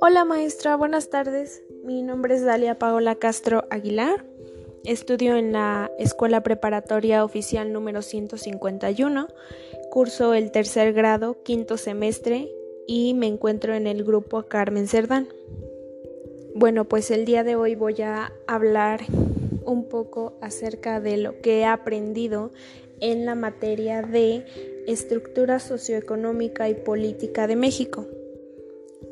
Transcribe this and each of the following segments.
Hola maestra, buenas tardes. Mi nombre es Dalia Paola Castro Aguilar. Estudio en la Escuela Preparatoria Oficial número 151. Curso el tercer grado, quinto semestre y me encuentro en el grupo Carmen Cerdán. Bueno, pues el día de hoy voy a hablar un poco acerca de lo que he aprendido en la materia de estructura socioeconómica y política de México.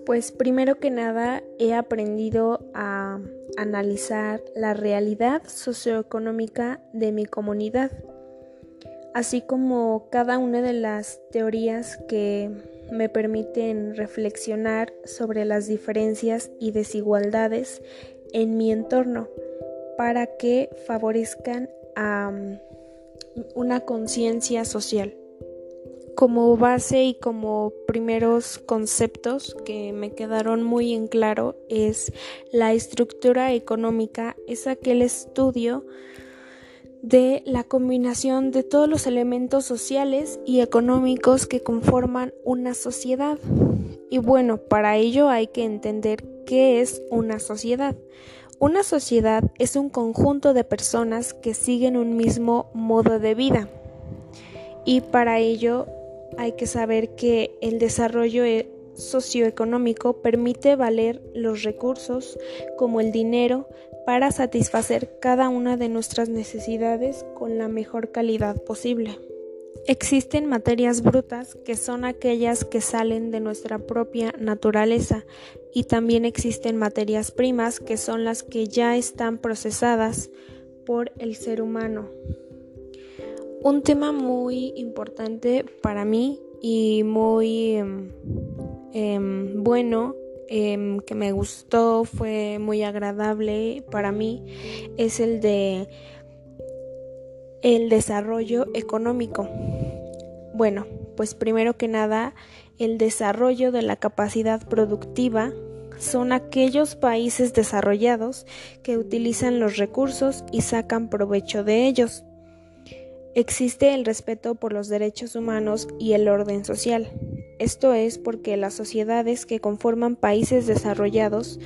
Pues primero que nada he aprendido a analizar la realidad socioeconómica de mi comunidad, así como cada una de las teorías que me permiten reflexionar sobre las diferencias y desigualdades en mi entorno para que favorezcan a una conciencia social. Como base y como primeros conceptos que me quedaron muy en claro es la estructura económica, es aquel estudio de la combinación de todos los elementos sociales y económicos que conforman una sociedad. Y bueno, para ello hay que entender qué es una sociedad. Una sociedad es un conjunto de personas que siguen un mismo modo de vida. Y para ello hay que saber que el desarrollo e-, socioeconómico permite valer los recursos como el dinero para satisfacer cada una de nuestras necesidades con la mejor calidad posible. Existen materias brutas que son aquellas que salen de nuestra propia naturaleza y también existen materias primas que son las que ya están procesadas por el ser humano. Un tema muy importante para mí y muy em, em, bueno em, que me gustó, fue muy agradable para mí, es el de el desarrollo económico. Bueno, pues primero que nada, el desarrollo de la capacidad productiva son aquellos países desarrollados que utilizan los recursos y sacan provecho de ellos. Existe el respeto por los derechos humanos y el orden social. Esto es porque las sociedades que conforman países desarrollados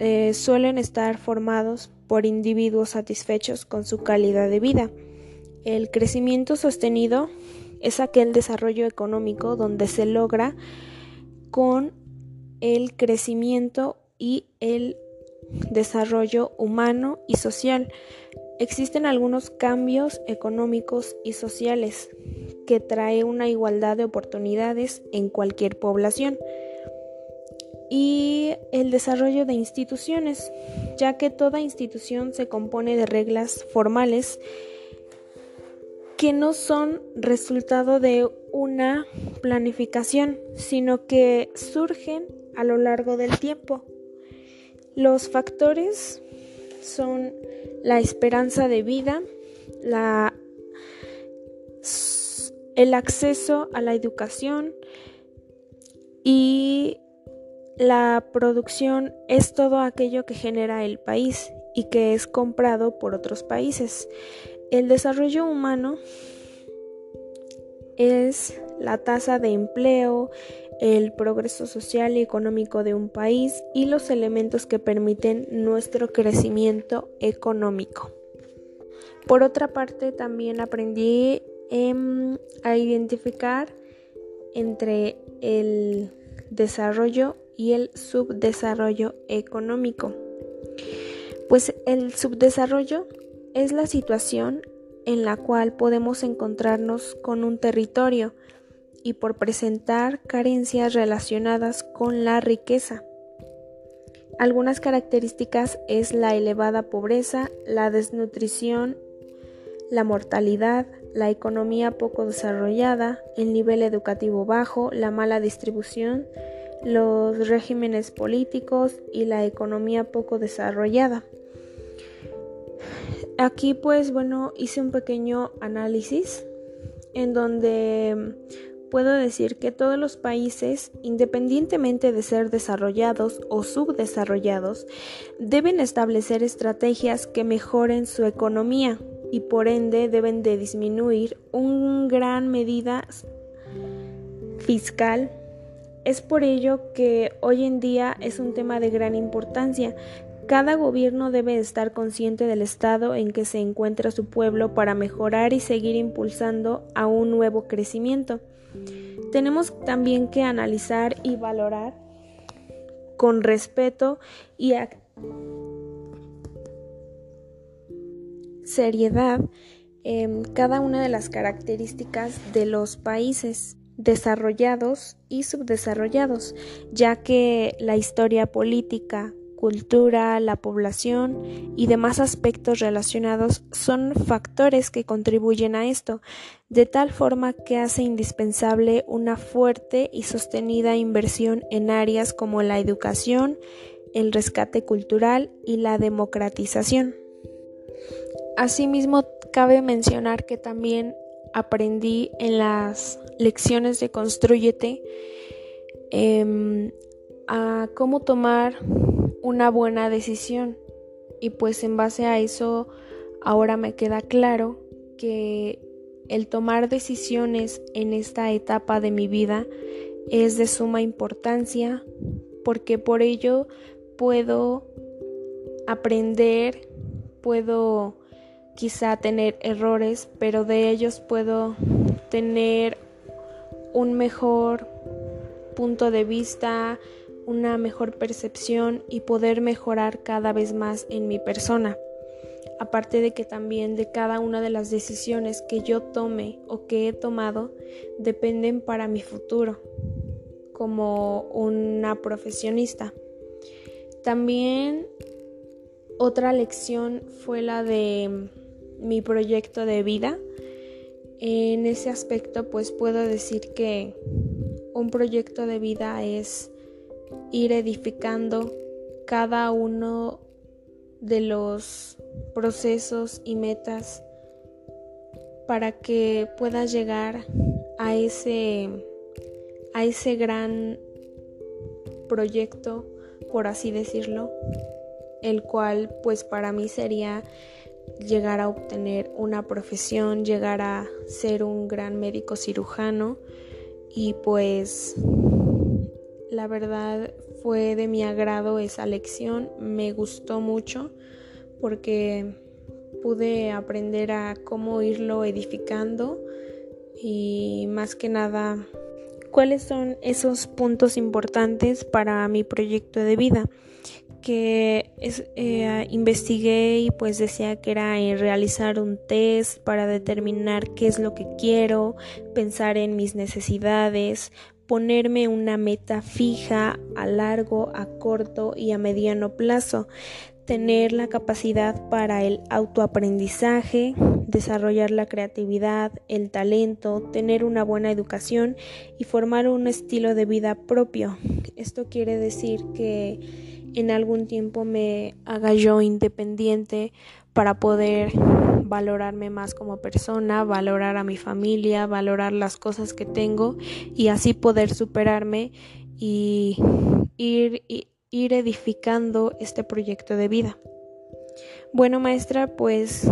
eh, suelen estar formados por individuos satisfechos con su calidad de vida. El crecimiento sostenido es aquel desarrollo económico donde se logra con el crecimiento y el desarrollo humano y social. Existen algunos cambios económicos y sociales que trae una igualdad de oportunidades en cualquier población y el desarrollo de instituciones, ya que toda institución se compone de reglas formales que no son resultado de una planificación, sino que surgen a lo largo del tiempo. Los factores son la esperanza de vida, el acceso a la educación y la producción es todo aquello que genera el país y que es comprado por otros países. El desarrollo humano es la tasa de empleo, el progreso social y económico de un país y los elementos que permiten nuestro crecimiento económico. Por otra parte, también aprendí em, a identificar entre el desarrollo y el subdesarrollo económico. Pues el subdesarrollo es la situación en la cual podemos encontrarnos con un territorio y por presentar carencias relacionadas con la riqueza. Algunas características es la elevada pobreza, la desnutrición, la mortalidad, la economía poco desarrollada, el nivel educativo bajo, la mala distribución, los regímenes políticos y la economía poco desarrollada. Aquí pues bueno hice un pequeño análisis en donde puedo decir que todos los países, independientemente de ser desarrollados o subdesarrollados, deben establecer estrategias que mejoren su economía y por ende deben de disminuir en gran medida fiscal. Es por ello que hoy en día es un tema de gran importancia. Cada gobierno debe estar consciente del estado en que se encuentra su pueblo para mejorar y seguir impulsando a un nuevo crecimiento. Tenemos también que analizar y valorar con respeto y seriedad em, cada una de las características de los países desarrollados y subdesarrollados, ya que la historia política, cultura, la población y demás aspectos relacionados son factores que contribuyen a esto, de tal forma que hace indispensable una fuerte y sostenida inversión en áreas como la educación, el rescate cultural y la democratización. Asimismo, cabe mencionar que también aprendí en las lecciones de Construyete em, a cómo tomar una buena decisión. Y pues en base a eso ahora me queda claro que el tomar decisiones en esta etapa de mi vida es de suma importancia porque por ello puedo aprender, puedo quizá tener errores, pero de ellos puedo tener un mejor punto de vista, una mejor percepción y poder mejorar cada vez más en mi persona. Aparte de que también de cada una de las decisiones que yo tome o que he tomado dependen para mi futuro como una profesionista. También otra lección fue la de mi proyecto de vida. En ese aspecto pues puedo decir que un proyecto de vida es ir edificando cada uno de los procesos y metas para que puedas llegar a ese a ese gran proyecto por así decirlo el cual pues para mí sería llegar a obtener una profesión, llegar a ser un gran médico cirujano y pues la verdad fue de mi agrado esa lección, me gustó mucho porque pude aprender a cómo irlo edificando y más que nada cuáles son esos puntos importantes para mi proyecto de vida que eh, investigué y pues decía que era eh, realizar un test para determinar qué es lo que quiero, pensar en mis necesidades, ponerme una meta fija a largo, a corto y a mediano plazo, tener la capacidad para el autoaprendizaje, desarrollar la creatividad, el talento, tener una buena educación y formar un estilo de vida propio. Esto quiere decir que en algún tiempo me haga yo independiente para poder valorarme más como persona, valorar a mi familia, valorar las cosas que tengo y así poder superarme y ir, edificando este proyecto de vida. Bueno, maestra, pues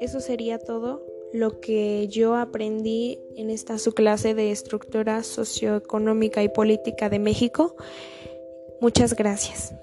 eso sería todo lo que yo aprendí en esta su clase de estructura socioeconómica y política de México. Muchas gracias.